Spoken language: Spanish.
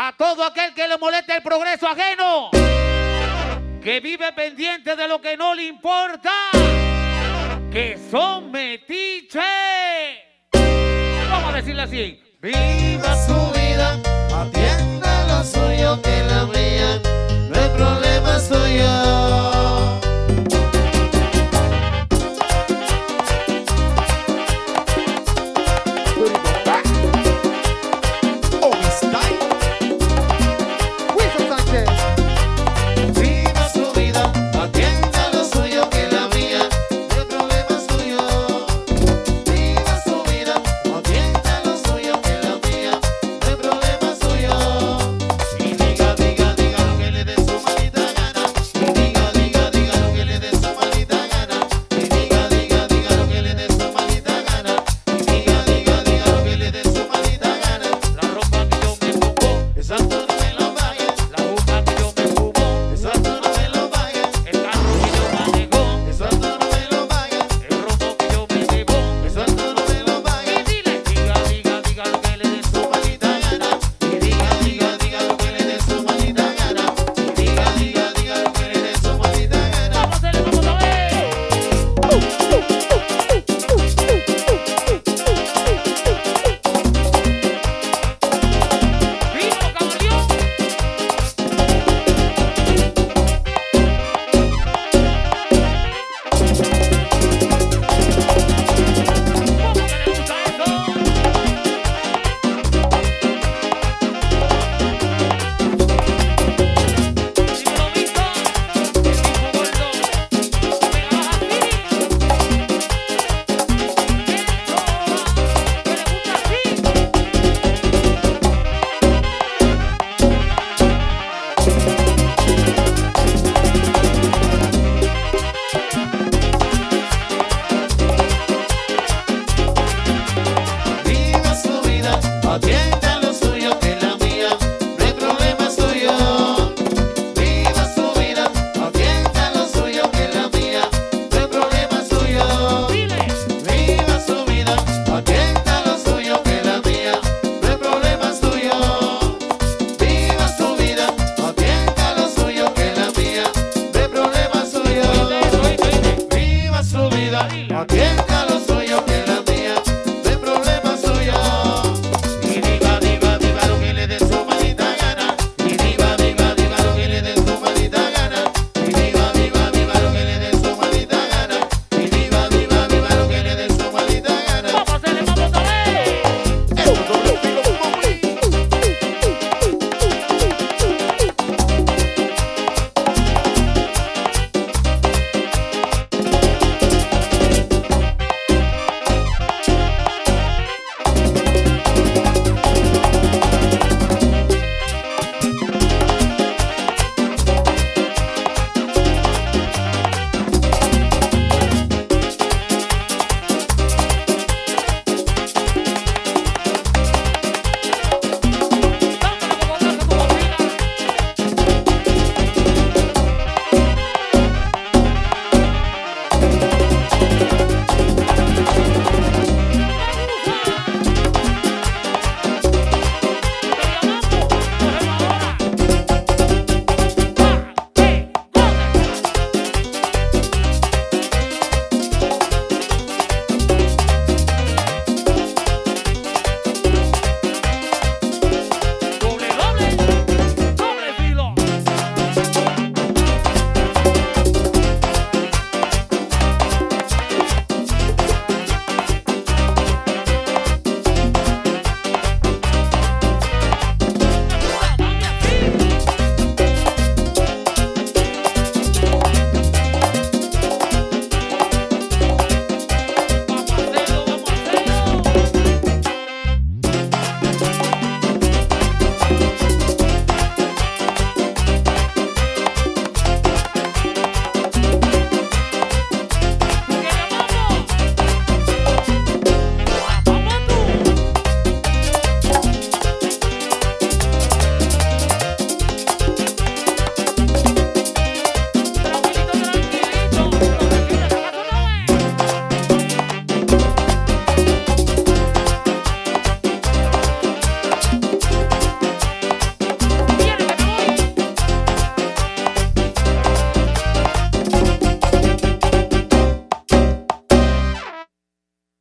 a todo aquel que le moleste el progreso ajeno, que vive pendiente de lo que no le importa, que son metiche. Vamos a decirle así. Viva su vida, atienda lo suyo que la mía. No hay problema suyo.